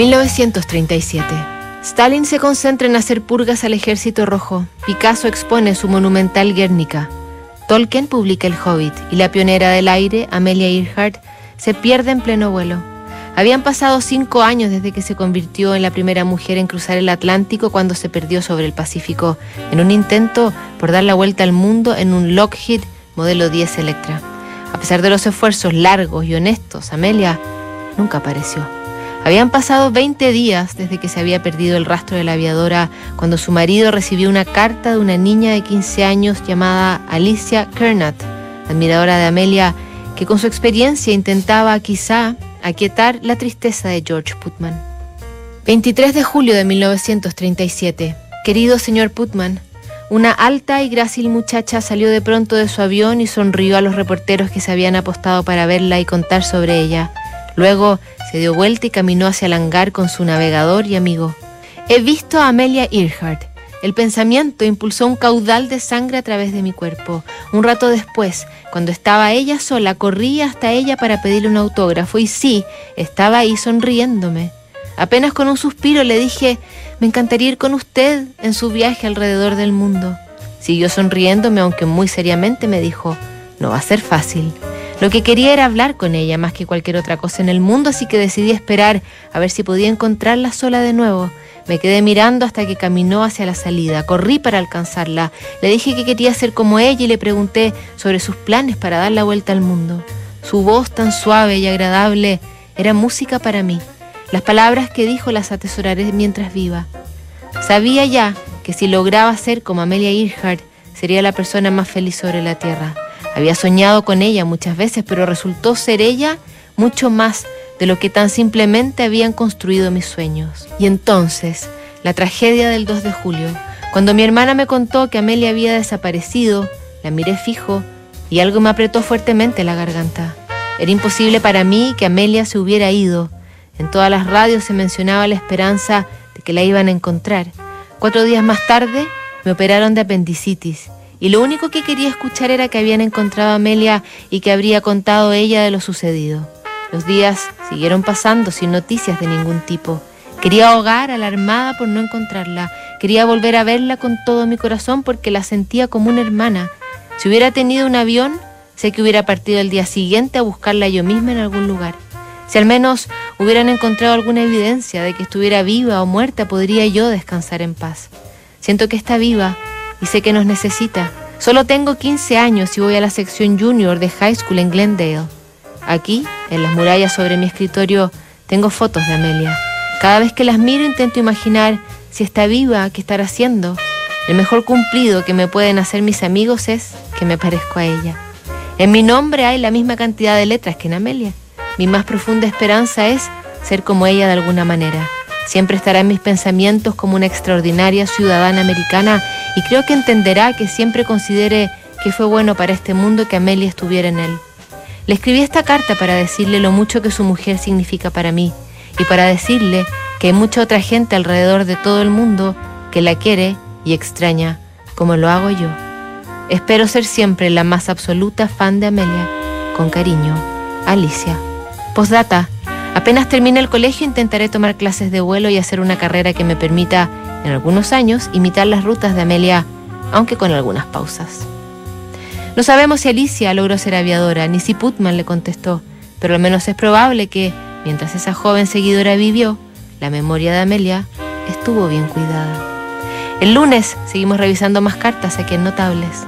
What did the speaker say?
1937. Stalin se concentra en hacer purgas al ejército rojo. Picasso expone su monumental Guernica. Tolkien publica El Hobbit y la pionera del aire, Amelia Earhart, se pierde en pleno vuelo. Habían pasado cinco años desde que se convirtió en la primera mujer en cruzar el Atlántico cuando se perdió sobre el Pacífico en un intento por dar la vuelta al mundo en un Lockheed modelo 10 Electra. A pesar de los esfuerzos largos y honestos, Amelia nunca apareció. Habían pasado 20 días desde que se había perdido el rastro de la aviadora cuando su marido recibió una carta de una niña de 15 años llamada Alicia Kernat, admiradora de Amelia, que con su experiencia intentaba quizá aquietar la tristeza de George Putman. 23 de julio de 1937. Querido señor Putman, una alta y grácil muchacha salió de pronto de su avión y sonrió a los reporteros que se habían apostado para verla y contar sobre ella. Luego se dio vuelta y caminó hacia el hangar con su navegador y amigo. He visto a Amelia Earhart. El pensamiento impulsó un caudal de sangre a través de mi cuerpo. Un rato después, cuando estaba ella sola, corrí hasta ella para pedirle un autógrafo y sí, estaba ahí sonriéndome. Apenas con un suspiro le dije, me encantaría ir con usted en su viaje alrededor del mundo. Siguió sonriéndome, aunque muy seriamente me dijo, no va a ser fácil. Lo que quería era hablar con ella más que cualquier otra cosa en el mundo, así que decidí esperar a ver si podía encontrarla sola de nuevo. Me quedé mirando hasta que caminó hacia la salida. Corrí para alcanzarla. Le dije que quería ser como ella y le pregunté sobre sus planes para dar la vuelta al mundo. Su voz tan suave y agradable era música para mí. Las palabras que dijo las atesoraré mientras viva. Sabía ya que si lograba ser como Amelia Earhart, sería la persona más feliz sobre la tierra. Había soñado con ella muchas veces, pero resultó ser ella mucho más de lo que tan simplemente habían construido mis sueños. Y entonces, la tragedia del 2 de julio, cuando mi hermana me contó que Amelia había desaparecido, la miré fijo y algo me apretó fuertemente la garganta. Era imposible para mí que Amelia se hubiera ido. En todas las radios se mencionaba la esperanza de que la iban a encontrar. Cuatro días más tarde me operaron de apendicitis y lo único que quería escuchar era que habían encontrado a Amelia y que habría contado ella de lo sucedido. Los días siguieron pasando sin noticias de ningún tipo. Quería ahogar alarmada por no encontrarla. Quería volver a verla con todo mi corazón porque la sentía como una hermana. Si hubiera tenido un avión, sé que hubiera partido el día siguiente a buscarla yo misma en algún lugar. Si al menos hubieran encontrado alguna evidencia de que estuviera viva o muerta, podría yo descansar en paz. Siento que está viva y sé que nos necesita. Solo tengo 15 años y voy a la sección junior de high school en Glendale. Aquí, en las murallas sobre mi escritorio, tengo fotos de Amelia. Cada vez que las miro intento imaginar si está viva, qué estará haciendo. El mejor cumplido que me pueden hacer mis amigos es que me parezco a ella. En mi nombre hay la misma cantidad de letras que en Amelia. Mi más profunda esperanza es ser como ella de alguna manera. Siempre estará en mis pensamientos como una extraordinaria ciudadana americana y creo que entenderá que siempre considere que fue bueno para este mundo que Amelia estuviera en él. Le escribí esta carta para decirle lo mucho que su mujer significa para mí y para decirle que hay mucha otra gente alrededor de todo el mundo que la quiere y extraña como lo hago yo. Espero ser siempre la más absoluta fan de Amelia. Con cariño, Alicia. Postdata. Apenas termine el colegio intentaré tomar clases de vuelo y hacer una carrera que me permita, en algunos años, imitar las rutas de Amelia, aunque con algunas pausas. No sabemos si Alicia logró ser aviadora, ni si Putman le contestó, pero al menos es probable que, mientras esa joven seguidora vivió, la memoria de Amelia estuvo bien cuidada. El lunes seguimos revisando más cartas aquí en Notables.